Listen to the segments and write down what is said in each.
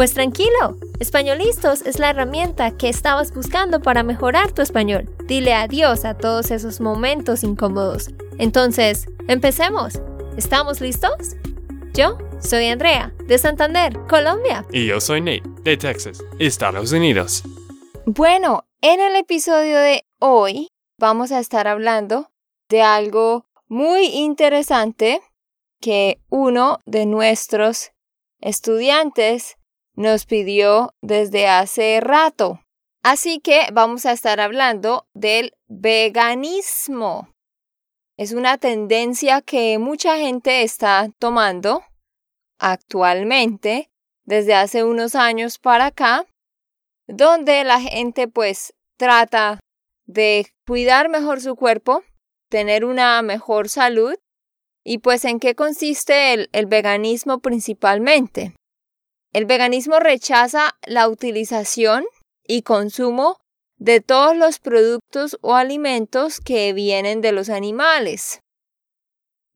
Pues tranquilo, Españolistos es la herramienta que estabas buscando para mejorar tu español. Dile adiós a todos esos momentos incómodos. Entonces, empecemos. ¿Estamos listos? Yo soy Andrea, de Santander, Colombia. Y yo soy Nate, de Texas, Estados Unidos. Bueno, en el episodio de hoy vamos a estar hablando de algo muy interesante que uno de nuestros estudiantes nos pidió desde hace rato. Así que vamos a estar hablando del veganismo. Es una tendencia que mucha gente está tomando actualmente desde hace unos años para acá, donde la gente pues trata de cuidar mejor su cuerpo, tener una mejor salud y pues en qué consiste el, el veganismo principalmente. El veganismo rechaza la utilización y consumo de todos los productos o alimentos que vienen de los animales.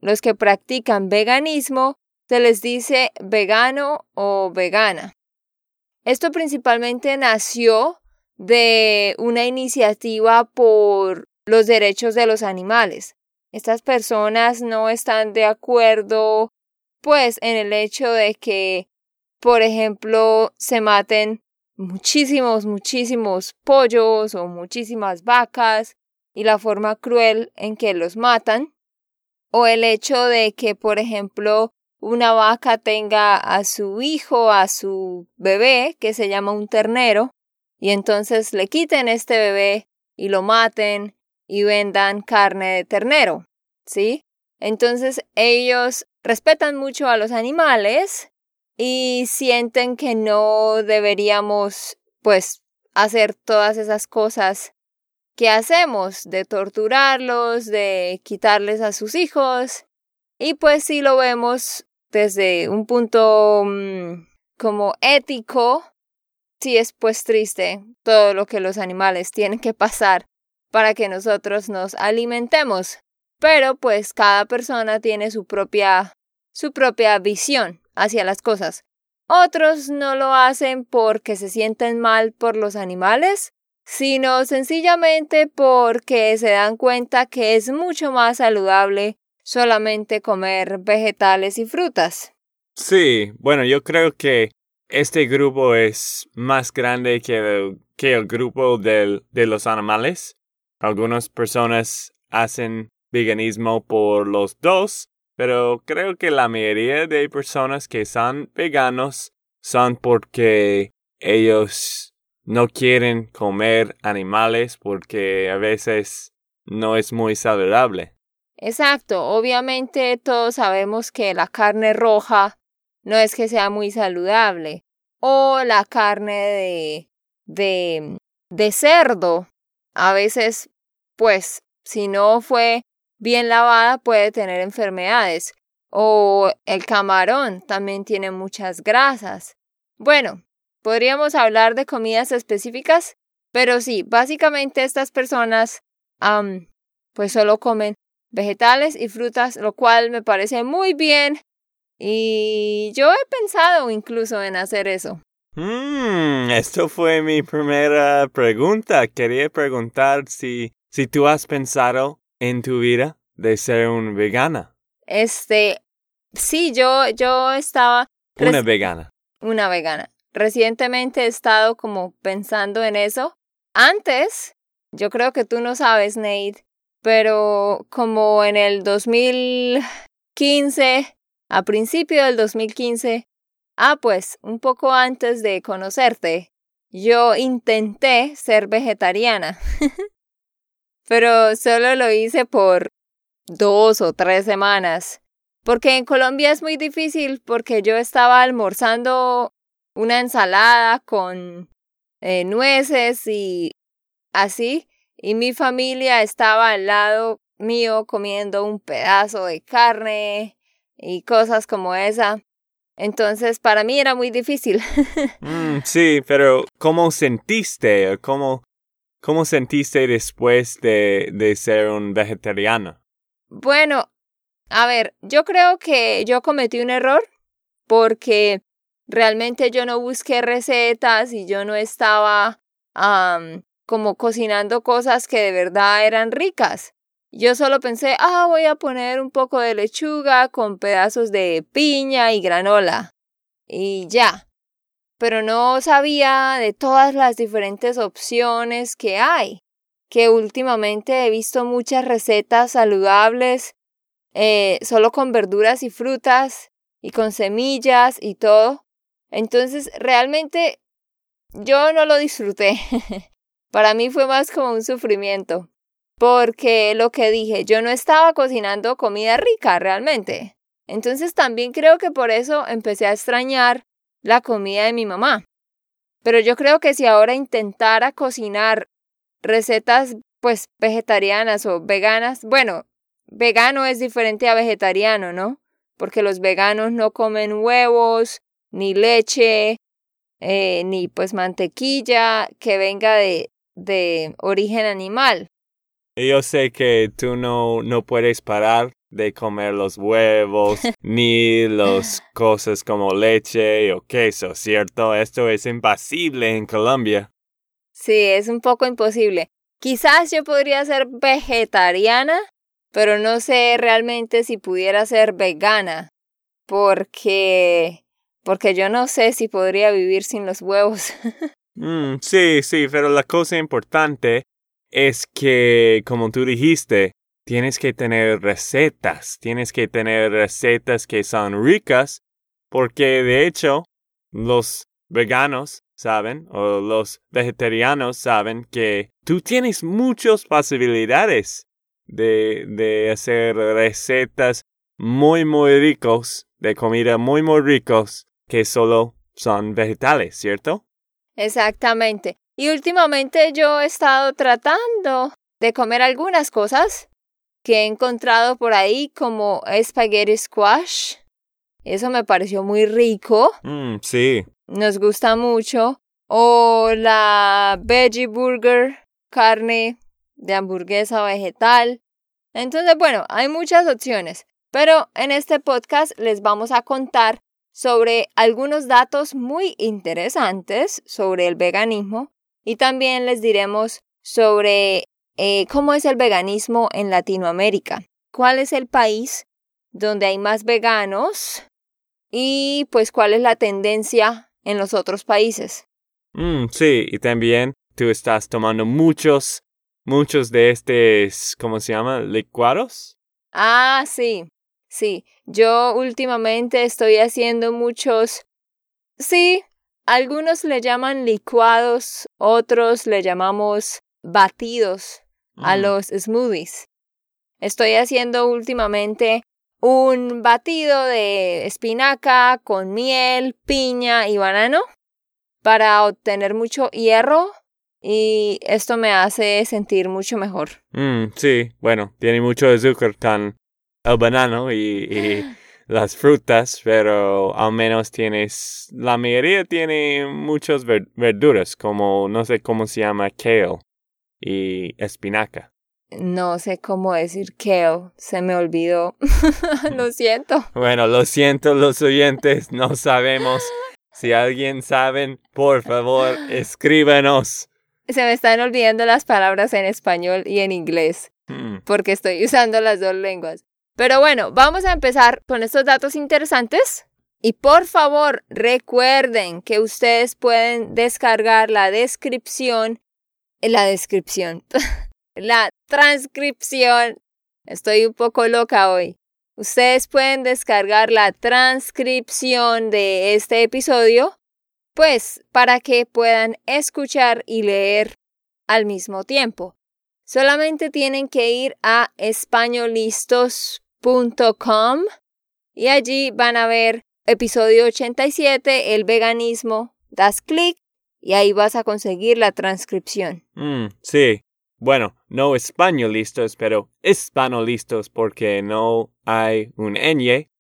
Los que practican veganismo se les dice vegano o vegana. Esto principalmente nació de una iniciativa por los derechos de los animales. Estas personas no están de acuerdo pues en el hecho de que por ejemplo, se maten muchísimos, muchísimos pollos o muchísimas vacas y la forma cruel en que los matan, o el hecho de que, por ejemplo, una vaca tenga a su hijo, a su bebé, que se llama un ternero, y entonces le quiten este bebé y lo maten y vendan carne de ternero, ¿sí? Entonces ellos respetan mucho a los animales y sienten que no deberíamos pues hacer todas esas cosas que hacemos de torturarlos, de quitarles a sus hijos. Y pues si lo vemos desde un punto mm, como ético, sí es pues triste todo lo que los animales tienen que pasar para que nosotros nos alimentemos. Pero pues cada persona tiene su propia su propia visión hacia las cosas. Otros no lo hacen porque se sienten mal por los animales, sino sencillamente porque se dan cuenta que es mucho más saludable solamente comer vegetales y frutas. Sí, bueno, yo creo que este grupo es más grande que el, grupo de los animales. Algunas personas hacen veganismo por los dos, pero creo que la mayoría de personas que son veganos son porque ellos no quieren comer animales porque a veces no es muy saludable. Exacto, obviamente todos sabemos que la carne roja no es que sea muy saludable o la carne de de de cerdo a veces pues si no fue bien lavada puede tener enfermedades. O el camarón también tiene muchas grasas. Bueno, podríamos hablar de comidas específicas, pero sí, básicamente estas personas pues solo comen vegetales y frutas, lo cual me parece muy bien. Y yo he pensado incluso en hacer eso. Mm, esto fue mi primera pregunta. Quería preguntar si, si tú has pensado en tu vida de ser un vegana? Este, sí, yo, yo estaba... Una vegana. Una vegana. Recientemente he estado como pensando en eso. Antes, yo creo que tú no sabes, Nate, pero como en el 2015, a principio del 2015, ah, pues un poco antes de conocerte, yo intenté ser vegetariana. pero solo lo hice por dos o tres semanas. Porque en Colombia es muy difícil porque yo estaba almorzando una ensalada con eh, nueces y así, y mi familia estaba al lado mío comiendo un pedazo de carne y cosas como esa. Entonces, para mí era muy difícil. Mm, sí, pero ¿cómo sentiste? ¿Cómo, cómo sentiste después de, de ser un vegetariano? Bueno, a ver, yo creo que yo cometí un error porque realmente yo no busqué recetas y yo no estaba como cocinando cosas que de verdad eran ricas. Yo solo pensé, ah, voy a poner un poco de lechuga con pedazos de piña y granola. Y ya. Pero no sabía de todas las diferentes opciones que hay. Que últimamente he visto muchas recetas saludables, eh, solo con verduras y frutas, y con semillas y todo. Entonces, realmente yo no lo disfruté. Para mí fue más como un sufrimiento. Porque lo que dije, yo no estaba cocinando comida rica realmente. Entonces también creo que por eso empecé a extrañar la comida de mi mamá. Pero yo creo que si ahora intentara cocinar recetas pues vegetarianas o veganas, bueno, vegano es diferente a vegetariano, ¿no? Porque los veganos no comen huevos, ni leche, eh, ni pues mantequilla que venga de, de origen animal. Yo sé que tú no, no puedes parar de comer los huevos, ni las cosas como leche o queso, ¿cierto? Esto es imposible en Colombia. Sí, es un poco imposible. Quizás yo podría ser vegetariana, pero no sé realmente si pudiera ser vegana, porque porque yo no sé si podría vivir sin los huevos. Mm, sí, sí, pero la cosa importante es que, como tú dijiste, tienes que tener recetas, tienes que tener recetas que son ricas, porque de hecho los veganos saben o los vegetarianos saben que tú tienes muchas posibilidades de, de hacer recetas muy muy ricos, de comida muy muy ricos, que solo son vegetales, ¿cierto? Exactamente. Y últimamente yo he estado tratando de comer algunas cosas que he encontrado por ahí como spaghetti squash. Eso me pareció muy rico. Mm, sí. Nos gusta mucho. O la veggie burger, carne de hamburguesa vegetal. Entonces, bueno, hay muchas opciones. Pero en este podcast les vamos a contar sobre algunos datos muy interesantes sobre el veganismo y también les diremos sobre eh, cómo es el veganismo en Latinoamérica, cuál es el país donde hay más veganos y pues cuál es la tendencia en los otros países. Mm, sí, y también tú estás tomando muchos, muchos de estos, ¿cómo se llama? Licuados. Ah, sí. Sí, yo últimamente estoy haciendo muchos... Sí, algunos le llaman licuados, otros le llamamos batidos a mm. los smoothies. Estoy haciendo últimamente un batido de espinaca con miel, piña y banano para obtener mucho hierro y esto me hace sentir mucho mejor. Mm, sí, bueno, tiene mucho azúcar tan el banano y, las frutas, pero al menos tienes, la mayoría tiene muchas verduras, como no sé cómo se llama, kale y espinaca. No sé cómo decir kale, se me olvidó. lo siento. Bueno, lo siento los oyentes, no sabemos. Si alguien sabe, por favor, escríbanos. Se me están olvidando las palabras en español y en inglés, hmm. porque estoy usando las dos lenguas. Pero bueno, vamos a empezar con estos datos interesantes. Y por favor, recuerden que ustedes pueden descargar la descripción, la descripción, la transcripción. Estoy un poco loca hoy. Ustedes pueden descargar la transcripción de este episodio, pues para que puedan escuchar y leer al mismo tiempo. Solamente tienen que ir a españolistos y allí van a ver episodio 87, el veganismo, das clic y ahí vas a conseguir la transcripción. Mm, sí. Bueno, no españolistas, pero hispanolistas porque no hay un ñ.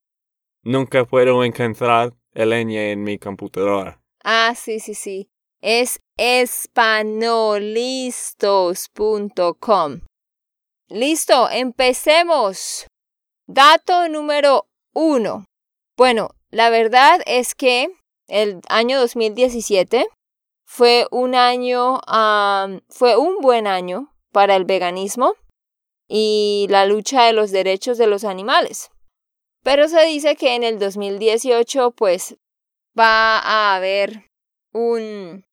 Nunca puedo encontrar el ñ en mi computadora. Ah, sí, sí, sí. Es espanolistos.com. Listo, empecemos. Dato número uno. Bueno, la verdad es que el año 2017 fue un año, fue un buen año para el veganismo y la lucha de los derechos de los animales. Pero se dice que en el 2018 pues va a haber un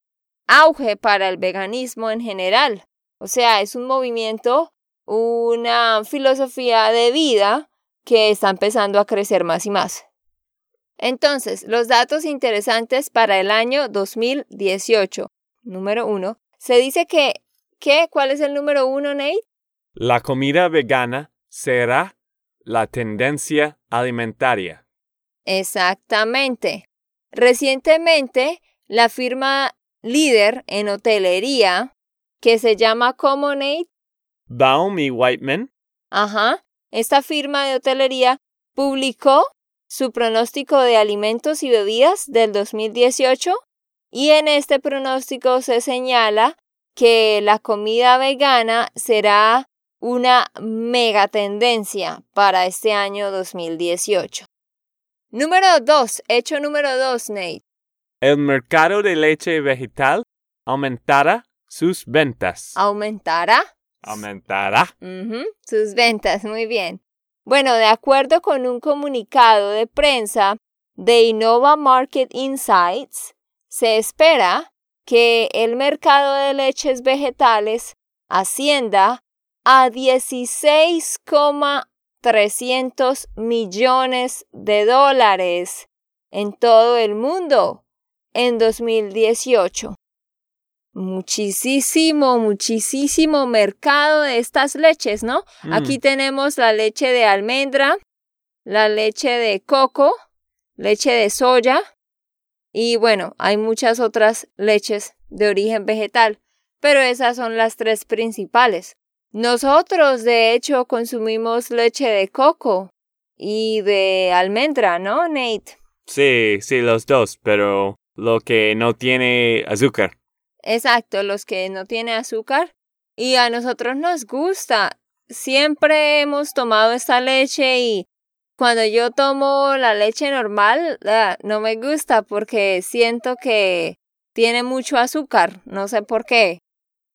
auge para el veganismo en general. O sea, es un movimiento, una filosofía de vida que está empezando a crecer más y más. Entonces, los datos interesantes para el año 2018. Número uno. Se dice que, ¿qué? ¿Cuál es el número uno, Nate? La comida vegana será la tendencia alimentaria. Exactamente. Recientemente, la firma líder en hotelería, que se llama como Nate? Baum y Whiteman. Ajá. Esta firma de hotelería publicó su pronóstico de alimentos y bebidas del 2018 y en este pronóstico se señala que la comida vegana será una mega tendencia para este año 2018. Número 2, hecho número 2, Nate. El mercado de leche vegetal aumentará sus ventas. ¿Aumentará? Aumentará. sus ventas, muy bien. Bueno, de acuerdo con un comunicado de prensa de Innova Market Insights, se espera que el mercado de leches vegetales ascienda a 16,300 millones de dólares en todo el mundo en 2018 muchísimo, muchísimo mercado de estas leches, ¿no? Mm. Aquí tenemos la leche de almendra, la leche de coco, leche de soya y bueno, hay muchas otras leches de origen vegetal, pero esas son las tres principales. Nosotros, de hecho, consumimos leche de coco y de almendra, ¿no, Nate? Sí, sí, los dos, pero lo que no tiene azúcar. Exacto, los que no tienen azúcar. Y a nosotros nos gusta. Siempre hemos tomado esta leche y cuando yo tomo la leche normal ah, no me gusta porque siento que tiene mucho azúcar. No sé por qué.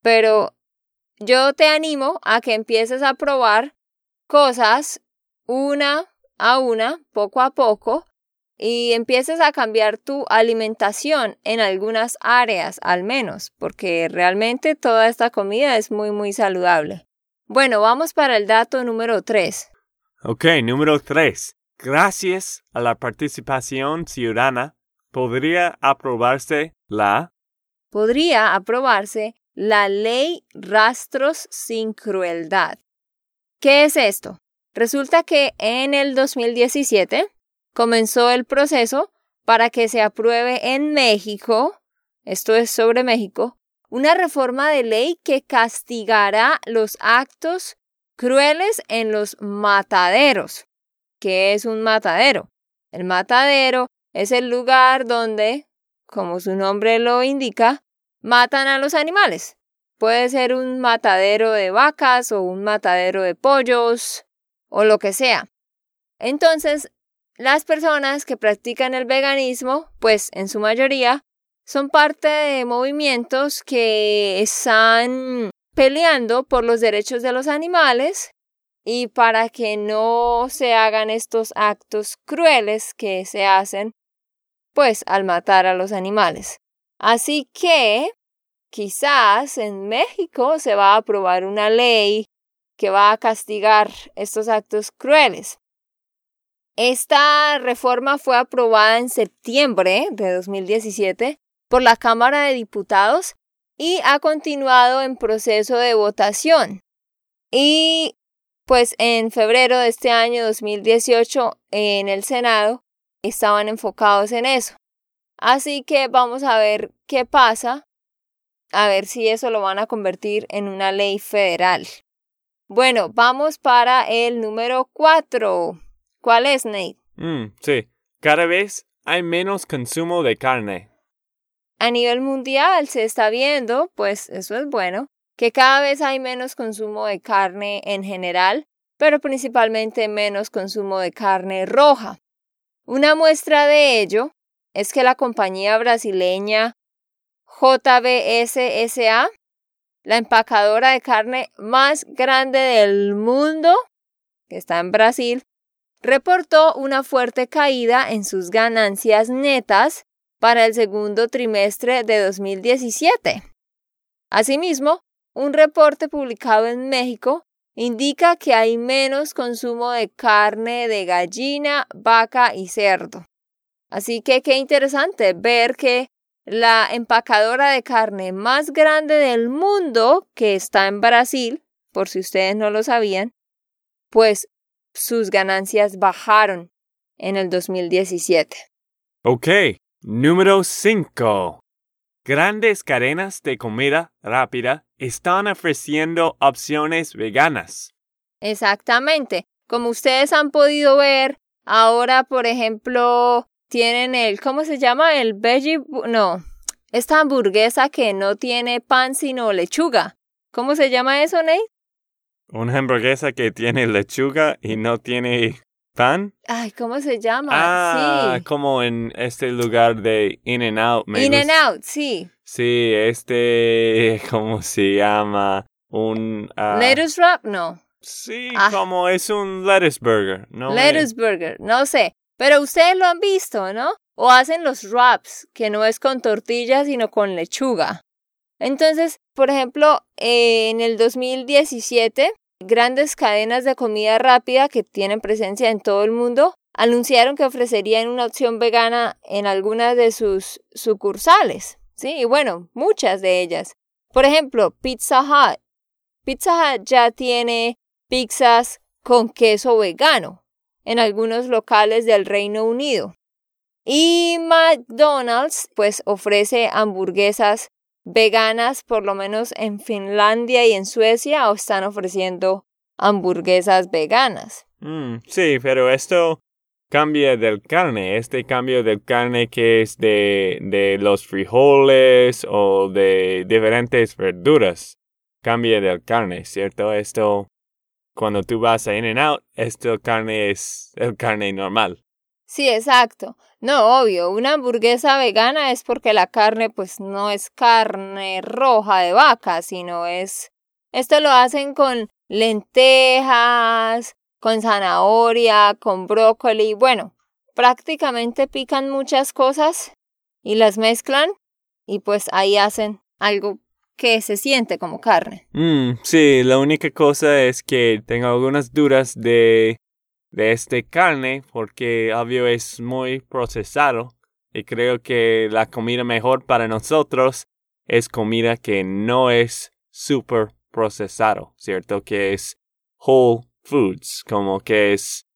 Pero yo te animo a que empieces a probar cosas una a una, poco a poco, y empieces a cambiar tu alimentación en algunas áreas al menos, porque realmente toda esta comida es muy muy saludable. Bueno, vamos para el dato número 3. Ok, número 3. Gracias a la participación ciudadana, podría aprobarse la... Podría aprobarse la ley Rastros sin Crueldad. ¿Qué es esto? Resulta que en el 2017 comenzó el proceso para que se apruebe en México, esto es sobre México, una reforma de ley que castigará los actos crueles en los mataderos. ¿Qué es un matadero? El matadero es el lugar donde, como su nombre lo indica, matan a los animales. Puede ser un matadero de vacas o un matadero de pollos o lo que sea. Entonces, las personas que practican el veganismo, pues en su mayoría, son parte de movimientos que están peleando por los derechos de los animales y para que no se hagan estos actos crueles que se hacen, pues al matar a los animales. Así que quizás en México se va a aprobar una ley que va a castigar estos actos crueles. Esta reforma fue aprobada en septiembre de 2017 por la Cámara de Diputados y ha continuado en proceso de votación. Y pues en febrero de este año 2018 en el Senado estaban enfocados en eso. Así que vamos a ver qué pasa a ver si eso lo van a convertir en una ley federal. Bueno, vamos para el número cuatro. ¿Cuál es, Nate? Mm, sí, cada vez hay menos consumo de carne. A nivel mundial se está viendo, pues eso es bueno, que cada vez hay menos consumo de carne en general, pero principalmente menos consumo de carne roja. Una muestra de ello es que la compañía brasileña JBSSA, la empacadora de carne más grande del mundo, que está en Brasil, reportó una fuerte caída en sus ganancias netas para el segundo trimestre de 2017. Asimismo, un reporte publicado en México indica que hay menos consumo de carne de gallina, vaca y cerdo. Así que qué interesante ver que la empacadora de carne más grande del mundo, que está en Brasil, por si ustedes no lo sabían, pues sus ganancias bajaron en el 2017. Ok, número 5. Grandes cadenas de comida rápida están ofreciendo opciones veganas. Exactamente. Como ustedes han podido ver, ahora, por ejemplo, tienen el, ¿cómo se llama? El veggie, no, esta hamburguesa que no tiene pan sino lechuga. ¿Cómo se llama eso, Nate? Una hamburguesa que tiene lechuga y no tiene pan. Ay, ¿cómo se llama? Ah, como en este lugar de In and Out. In and Out, sí. Sí, este, ¿cómo se llama? Un... Uh, lettuce wrap, no. Sí, ah. como es un lettuce burger, ¿no? Lettuce burger, no sé. Pero ustedes lo han visto, ¿no? O hacen los wraps, que no es con tortillas, sino con lechuga. Entonces, por ejemplo, en el 2017, grandes cadenas de comida rápida que tienen presencia en todo el mundo anunciaron que ofrecerían una opción vegana en algunas de sus sucursales. Sí, y bueno, muchas de ellas. Por ejemplo, Pizza Hut. Pizza Hut ya tiene pizzas con queso vegano en algunos locales del Reino Unido. Y McDonald's pues ofrece hamburguesas veganas, por lo menos en Finlandia y en Suecia, o están ofreciendo hamburguesas veganas. Mm, sí, pero esto cambia del carne, este cambio del carne que es de, de los frijoles o de diferentes verduras, cambia del carne, ¿cierto? Esto cuando tú vas a In and Out, esto carne es el carne normal. Sí, exacto. No, obvio, una hamburguesa vegana es porque la carne pues no es carne roja de vaca, sino es... Esto lo hacen con lentejas, con zanahoria, con brócoli, bueno, prácticamente pican muchas cosas y las mezclan y pues ahí hacen algo que se siente como carne. Mm, sí, la única cosa es que tengo algunas dudas de, de este carne porque obvio es muy procesado y creo que la comida mejor para nosotros es comida que no es super procesado, ¿cierto? Que es whole foods, como que es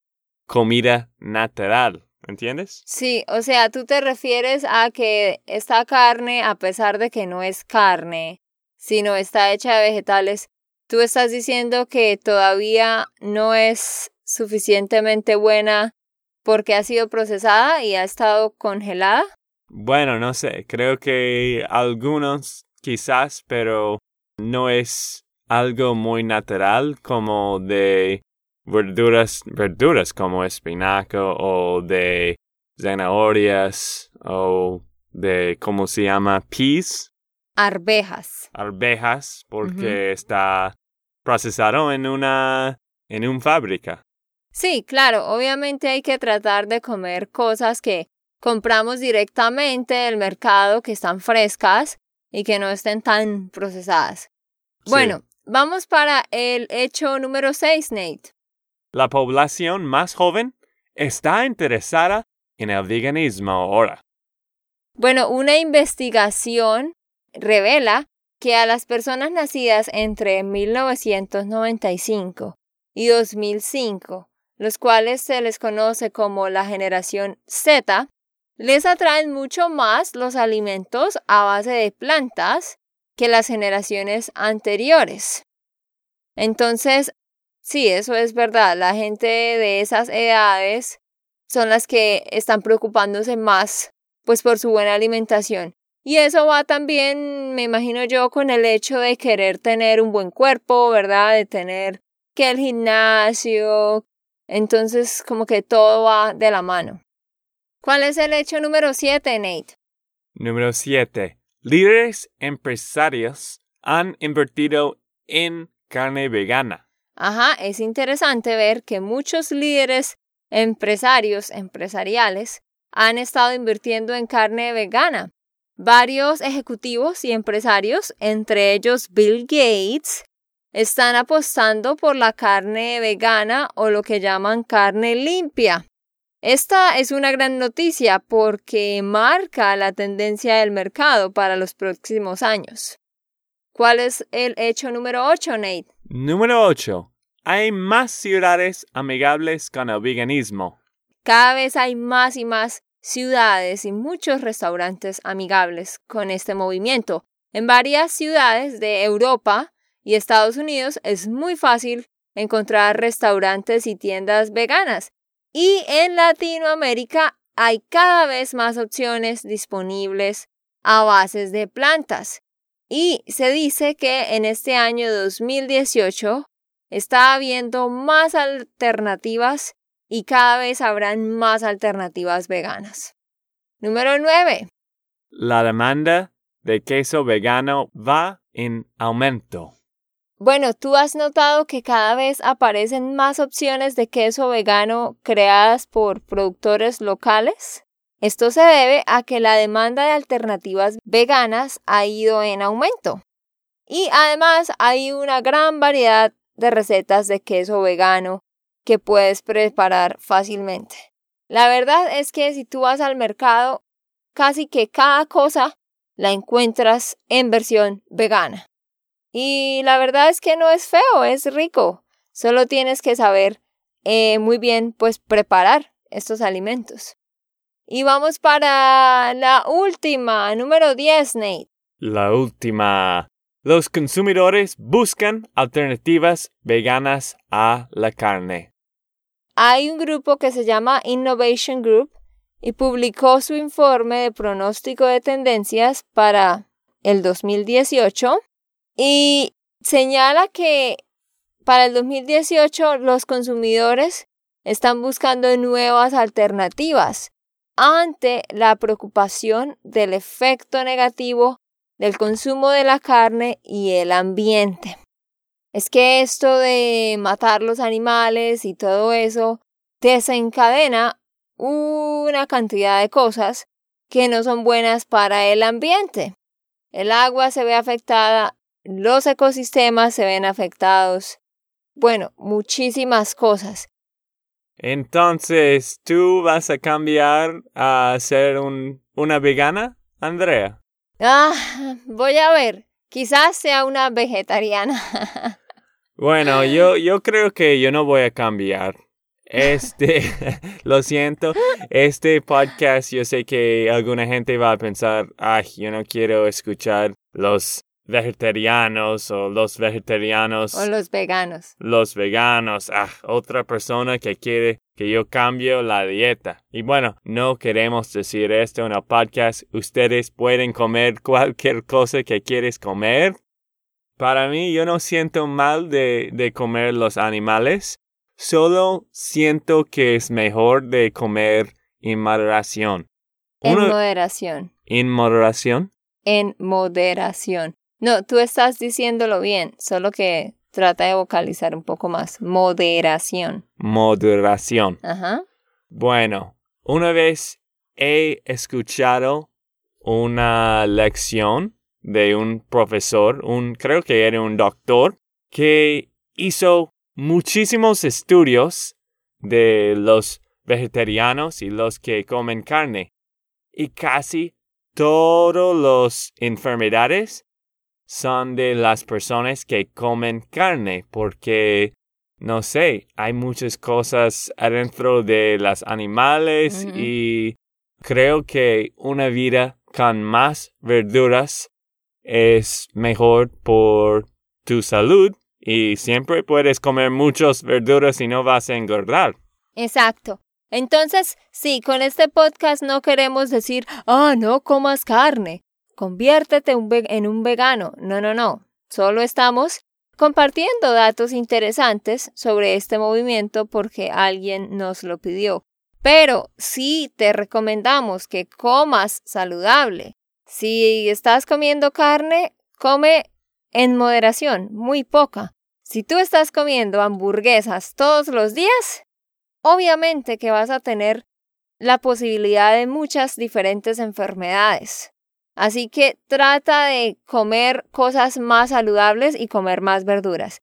comida natural, ¿entiendes? Sí, o sea, tú te refieres a que esta carne, a pesar de que no es carne, sino está hecha de vegetales, tú estás diciendo que todavía no es suficientemente buena porque ha sido procesada y ha estado congelada? Bueno, no sé, creo que algunos quizás, pero no es algo muy natural como de verduras, verduras como espinaco o de zanahorias o de, ¿cómo se llama? Peas, Arvejas. Arvejas, porque está procesado en una, en una fábrica. Sí, claro, obviamente hay que tratar de comer cosas que compramos directamente del mercado, que están frescas y que no estén tan procesadas. Bueno, vamos para el hecho número 6, Nate. La población más joven está interesada en el veganismo ahora. Bueno, una investigación revela que a las personas nacidas entre 1995 y 2005, los cuales se les conoce como la generación Z, les atraen mucho más los alimentos a base de plantas que las generaciones anteriores. Entonces, sí, eso es verdad. La gente de esas edades son las que están preocupándose más pues por su buena alimentación. Y eso va también, me imagino yo, con el hecho de querer tener un buen cuerpo, ¿verdad? De tener que el gimnasio. Entonces, como que todo va de la mano. ¿Cuál es el hecho número 7, Nate? Número 7. Líderes empresarios han invertido en carne vegana. Ajá, es interesante ver que muchos líderes empresarios, empresariales, han estado invirtiendo en carne vegana. Varios ejecutivos y empresarios, entre ellos Bill Gates, están apostando por la carne vegana o lo que llaman carne limpia. Esta es una gran noticia porque marca la tendencia del mercado para los próximos años. ¿Cuál es el hecho número 8, Nate? Número 8. Hay más ciudades amigables con el veganismo. Cada vez hay más y más ciudades y muchos restaurantes amigables con este movimiento. En varias ciudades de Europa y Estados Unidos es muy fácil encontrar restaurantes y tiendas veganas. Y en Latinoamérica hay cada vez más opciones disponibles a bases de plantas. Y se dice que en este año 2018 está habiendo más alternativas y cada vez habrán más alternativas veganas. Número 9. La demanda de queso vegano va en aumento. Bueno, tú has notado que cada vez aparecen más opciones de queso vegano creadas por productores locales. Esto se debe a que la demanda de alternativas veganas ha ido en aumento. Y además hay una gran variedad de recetas de queso vegano que puedes preparar fácilmente. La verdad es que si tú vas al mercado, casi que cada cosa la encuentras en versión vegana. Y la verdad es que no es feo, es rico. Solo tienes que saber eh, muy bien, pues, preparar estos alimentos. Y vamos para la última, número 10, Nate. La última. Los consumidores buscan alternativas veganas a la carne. Hay un grupo que se llama Innovation Group y publicó su informe de pronóstico de tendencias para el 2018 y señala que para el 2018 los consumidores están buscando nuevas alternativas ante la preocupación del efecto negativo del consumo de la carne y el ambiente. Es que esto de matar los animales y todo eso desencadena una cantidad de cosas que no son buenas para el ambiente. El agua se ve afectada, los ecosistemas se ven afectados. Bueno, muchísimas cosas. Entonces, ¿tú vas a cambiar a ser un, una vegana, Andrea? Ah, voy a ver. Quizás sea una vegetariana. bueno, yo, yo creo que yo no voy a cambiar. Este, lo siento, este podcast yo sé que alguna gente va a pensar, ay, yo no quiero escuchar los vegetarianos o los vegetarianos. O los veganos. Los veganos. Ah, otra persona que quiere que yo cambie la dieta. Y bueno, no queremos decir esto en el podcast. Ustedes pueden comer cualquier cosa que quieres comer. Para mí, yo no siento mal de, de comer los animales. Solo siento que es mejor de comer en moderación. En moderación. ¿En moderación? En moderación. No, tú estás diciéndolo bien, solo que trata de vocalizar un poco más. Moderación. Moderación. Ajá. Bueno, una vez he escuchado una lección de un profesor, un creo que era un doctor, que hizo muchísimos estudios de los vegetarianos y los que comen carne. Y casi todas las enfermedades son de las personas que comen carne, porque, no sé, hay muchas cosas adentro de los animales y creo que una vida con más verduras es mejor por tu salud y siempre puedes comer muchas verduras y no vas a engordar. Exacto. Entonces, sí, con este podcast no queremos decir, ah, no comas carne, conviértete en un vegano. No, no, no. Solo estamos compartiendo datos interesantes sobre este movimiento porque alguien nos lo pidió. Pero sí te recomendamos que comas saludable. Si estás comiendo carne, come en moderación, muy poca. Si tú estás comiendo hamburguesas todos los días, obviamente que vas a tener la posibilidad de muchas diferentes enfermedades. Así que trata de comer cosas más saludables y comer más verduras.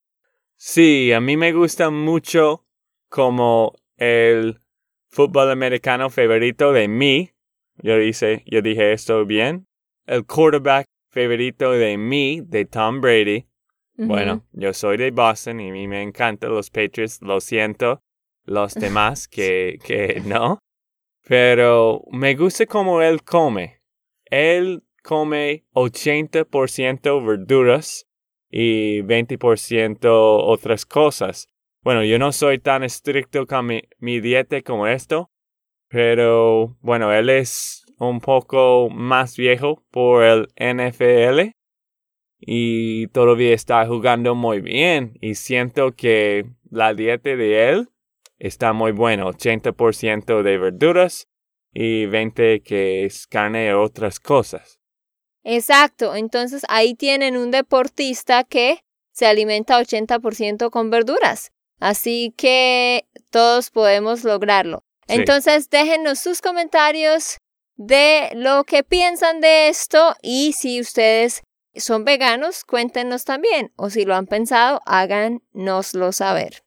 Sí, a mí me gusta mucho como el fútbol americano favorito de mí. Yo, dice, yo dije esto bien. El quarterback favorito de mí, de Tom Brady. Bueno, yo soy de Boston y a mí me encantan los Patriots. Lo siento, los demás que, que no. Pero me gusta cómo él come. Él come 80% verduras y 20% otras cosas. Bueno, yo no soy tan estricto con mi, dieta como esto, pero bueno, él es un poco más viejo por el NFL y todavía está jugando muy bien y siento que la dieta de él está muy buena, 80% de verduras y 20 que es carne otras cosas. Exacto, entonces ahí tienen un deportista que se alimenta 80% con verduras. Así que todos podemos lograrlo. Entonces déjenos sus comentarios de lo que piensan de esto y si ustedes son veganos, cuéntenos también o si lo han pensado, háganoslo saber.